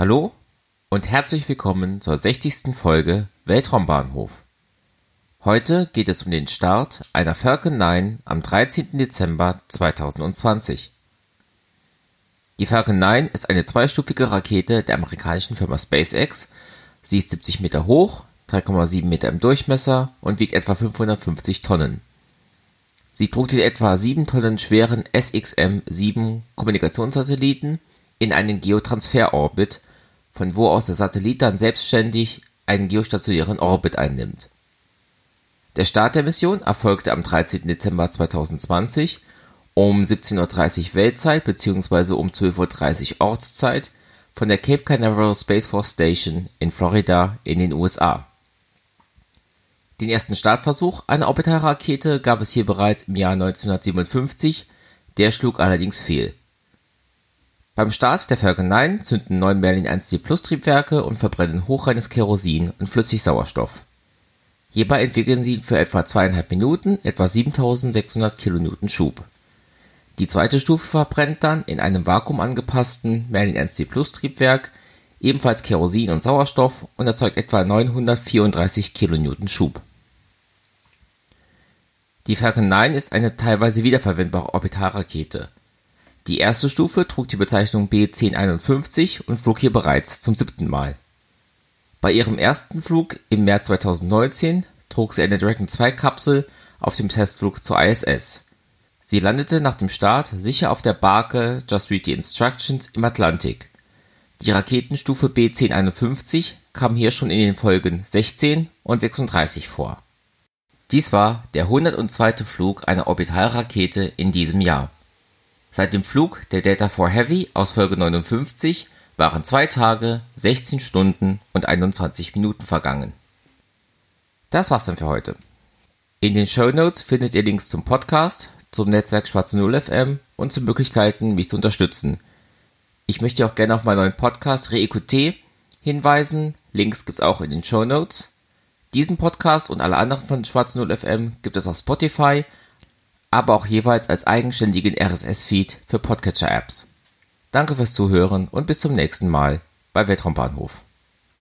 Hallo und herzlich willkommen zur 60. Folge Weltraumbahnhof. Heute geht es um den Start einer Falcon 9 am 13. Dezember 2020. Die Falcon 9 ist eine zweistufige Rakete der amerikanischen Firma SpaceX. Sie ist 70 Meter hoch, 3,7 Meter im Durchmesser und wiegt etwa 550 Tonnen. Sie trug den etwa 7 Tonnen schweren SXM-7 Kommunikationssatelliten in einen Geotransferorbit von wo aus der Satellit dann selbstständig einen geostationären Orbit einnimmt. Der Start der Mission erfolgte am 13. Dezember 2020 um 17:30 Uhr Weltzeit bzw. um 12:30 Uhr Ortszeit von der Cape Canaveral Space Force Station in Florida in den USA. Den ersten Startversuch einer Orbitalrakete gab es hier bereits im Jahr 1957, der schlug allerdings fehl beim Start der Falcon 9 zünden neun Merlin-1D-Plus-Triebwerke und verbrennen hochreines Kerosin und Flüssigsauerstoff. Hierbei entwickeln sie für etwa zweieinhalb Minuten etwa 7600 kN Schub. Die zweite Stufe verbrennt dann in einem vakuumangepassten Merlin-1D-Plus-Triebwerk ebenfalls Kerosin und Sauerstoff und erzeugt etwa 934 kN Schub. Die Falcon 9 ist eine teilweise wiederverwendbare Orbitalrakete die erste Stufe trug die Bezeichnung B-1051 und flog hier bereits zum siebten Mal. Bei ihrem ersten Flug im März 2019 trug sie eine Dragon-2-Kapsel auf dem Testflug zur ISS. Sie landete nach dem Start sicher auf der Barke Just Read the Instructions im Atlantik. Die Raketenstufe B-1051 kam hier schon in den Folgen 16 und 36 vor. Dies war der 102. Flug einer Orbitalrakete in diesem Jahr Seit dem Flug der Delta IV Heavy aus Folge 59 waren zwei Tage, 16 Stunden und 21 Minuten vergangen. Das war's dann für heute. In den Show Notes findet ihr Links zum Podcast, zum Netzwerk Schwarze Null FM und zu Möglichkeiten, mich zu unterstützen. Ich möchte auch gerne auf meinen neuen Podcast Reécouté hinweisen. Links gibt's auch in den Show Notes. Diesen Podcast und alle anderen von Schwarze Null FM gibt es auf Spotify, aber auch jeweils als eigenständigen RSS-Feed für Podcatcher-Apps. Danke fürs Zuhören und bis zum nächsten Mal bei Weltraumbahnhof.